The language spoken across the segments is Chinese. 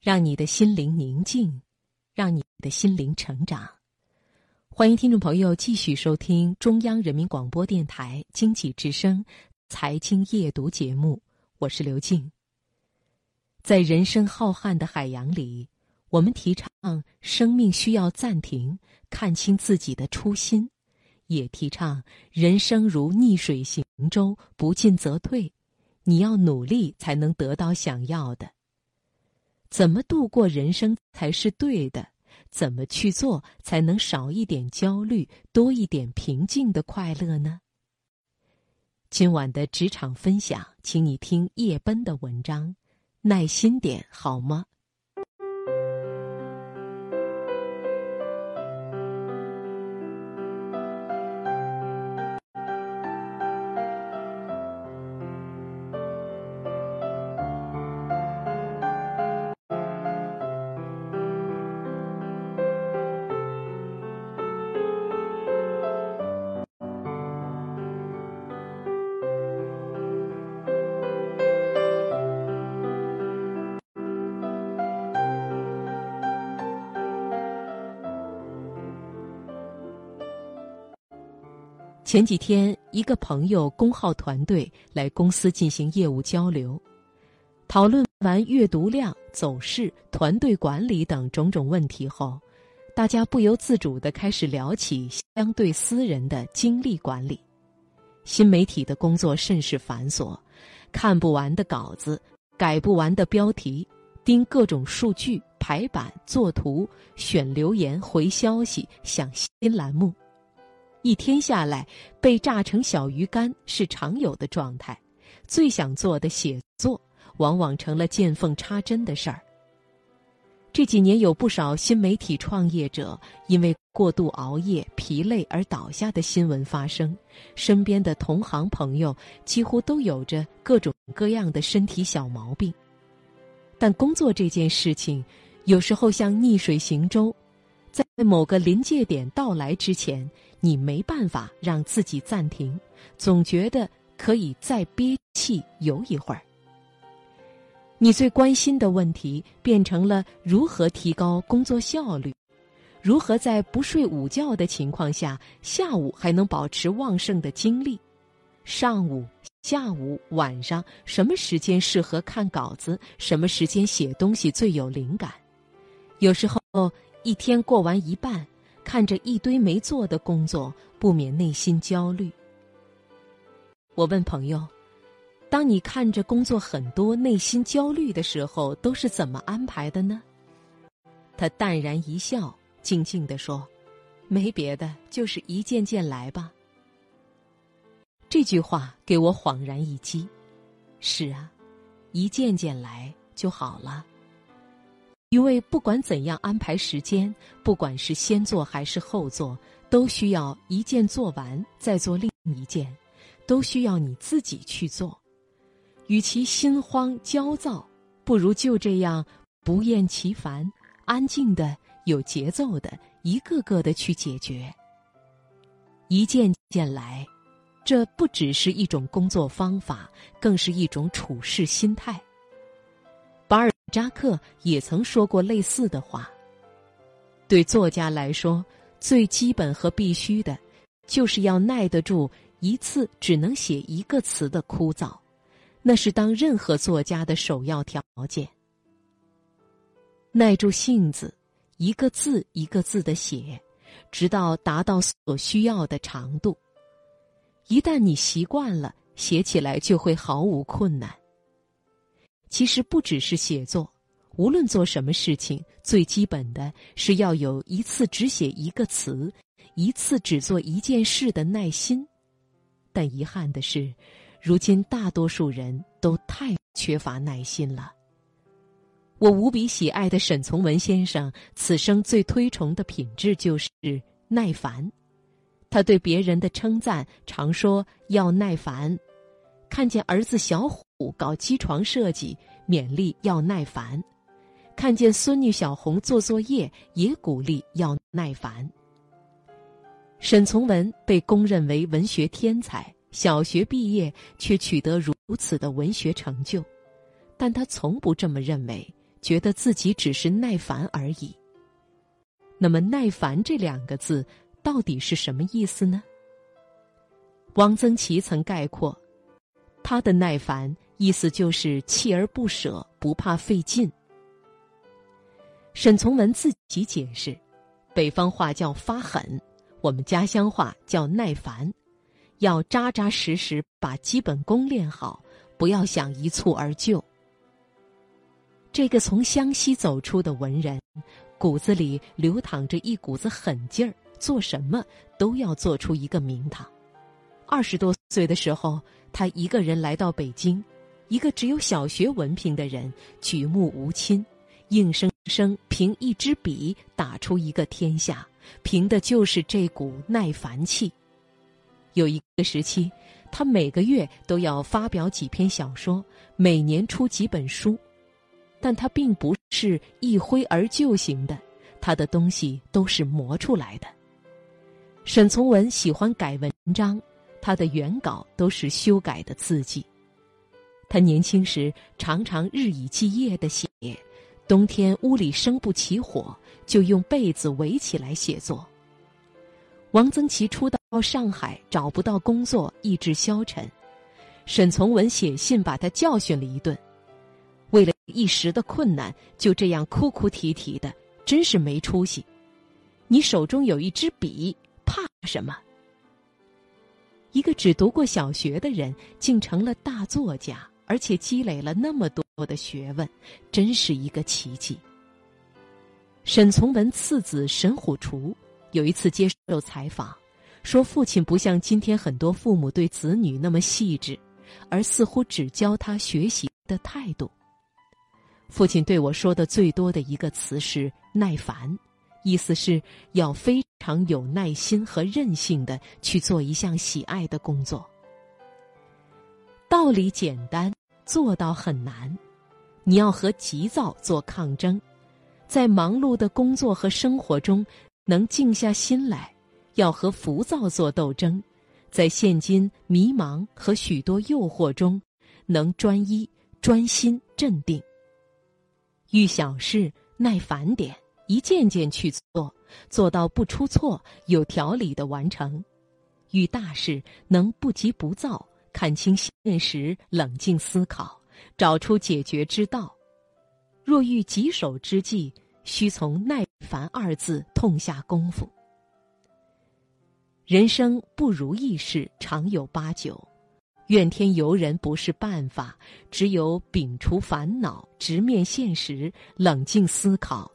让你的心灵宁静，让你的心灵成长。欢迎听众朋友继续收听中央人民广播电台经济之声财经夜读节目，我是刘静。在人生浩瀚的海洋里，我们提倡生命需要暂停，看清自己的初心；也提倡人生如逆水行舟，不进则退，你要努力才能得到想要的。怎么度过人生才是对的？怎么去做才能少一点焦虑，多一点平静的快乐呢？今晚的职场分享，请你听叶奔的文章，耐心点好吗？前几天，一个朋友公号团队来公司进行业务交流，讨论完阅读量、走势、团队管理等种种问题后，大家不由自主的开始聊起相对私人的精力管理。新媒体的工作甚是繁琐，看不完的稿子，改不完的标题，盯各种数据、排版、做图、选留言、回消息、想新栏目。一天下来，被炸成小鱼干是常有的状态。最想做的写作，往往成了见缝插针的事儿。这几年有不少新媒体创业者因为过度熬夜、疲累而倒下的新闻发生，身边的同行朋友几乎都有着各种各样的身体小毛病。但工作这件事情，有时候像逆水行舟，在某个临界点到来之前。你没办法让自己暂停，总觉得可以再憋气游一会儿。你最关心的问题变成了如何提高工作效率，如何在不睡午觉的情况下，下午还能保持旺盛的精力。上午、下午、晚上，什么时间适合看稿子？什么时间写东西最有灵感？有时候一天过完一半。看着一堆没做的工作，不免内心焦虑。我问朋友：“当你看着工作很多，内心焦虑的时候，都是怎么安排的呢？”他淡然一笑，静静地说：“没别的，就是一件件来吧。”这句话给我恍然一击。是啊，一件件来就好了。因为不管怎样安排时间，不管是先做还是后做，都需要一件做完再做另一件，都需要你自己去做。与其心慌焦躁，不如就这样不厌其烦、安静的、有节奏的，一个个的去解决。一件件来，这不只是一种工作方法，更是一种处事心态。扎克也曾说过类似的话。对作家来说，最基本和必须的，就是要耐得住一次只能写一个词的枯燥，那是当任何作家的首要条件。耐住性子，一个字一个字的写，直到达到所需要的长度。一旦你习惯了，写起来就会毫无困难。其实不只是写作，无论做什么事情，最基本的是要有一次只写一个词，一次只做一件事的耐心。但遗憾的是，如今大多数人都太缺乏耐心了。我无比喜爱的沈从文先生，此生最推崇的品质就是耐烦。他对别人的称赞常说要耐烦。看见儿子小虎搞机床设计，勉励要耐烦；看见孙女小红做作业，也鼓励要耐烦。沈从文被公认为文学天才，小学毕业却取得如此的文学成就，但他从不这么认为，觉得自己只是耐烦而已。那么“耐烦”这两个字到底是什么意思呢？汪曾祺曾概括，他的耐烦意思就是锲而不舍，不怕费劲。沈从文自己解释，北方话叫发狠，我们家乡话叫耐烦，要扎扎实实把基本功练好，不要想一蹴而就。这个从湘西走出的文人，骨子里流淌着一股子狠劲儿，做什么都要做出一个名堂。二十多岁的时候，他一个人来到北京，一个只有小学文凭的人，举目无亲，硬生生凭一支笔打出一个天下，凭的就是这股耐烦气。有一个时期，他每个月都要发表几篇小说，每年出几本书。但他并不是一挥而就型的，他的东西都是磨出来的。沈从文喜欢改文章，他的原稿都是修改的字迹。他年轻时常常日以继夜的写，冬天屋里生不起火，就用被子围起来写作。王曾祺初到上海找不到工作，意志消沉，沈从文写信把他教训了一顿。为了一时的困难，就这样哭哭啼啼的，真是没出息。你手中有一支笔，怕什么？一个只读过小学的人，竟成了大作家，而且积累了那么多的学问，真是一个奇迹。沈从文次子沈虎厨有一次接受采访，说父亲不像今天很多父母对子女那么细致，而似乎只教他学习的态度。父亲对我说的最多的一个词是“耐烦”，意思是要非常有耐心和韧性的去做一项喜爱的工作。道理简单，做到很难。你要和急躁做抗争，在忙碌的工作和生活中能静下心来；要和浮躁做斗争，在现今迷茫和许多诱惑中，能专一、专心、镇定。遇小事耐烦点，一件件去做，做到不出错、有条理的完成；遇大事能不急不躁，看清现实，冷静思考，找出解决之道。若遇棘手之际，需从耐烦二字痛下功夫。人生不如意事常有八九。怨天尤人不是办法，只有摒除烦恼，直面现实，冷静思考，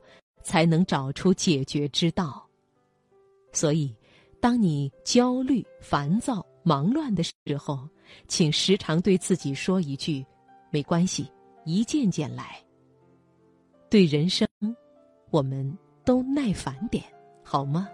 才能找出解决之道。所以，当你焦虑、烦躁、忙乱的时候，请时常对自己说一句：“没关系，一件件来。”对人生，我们都耐烦点，好吗？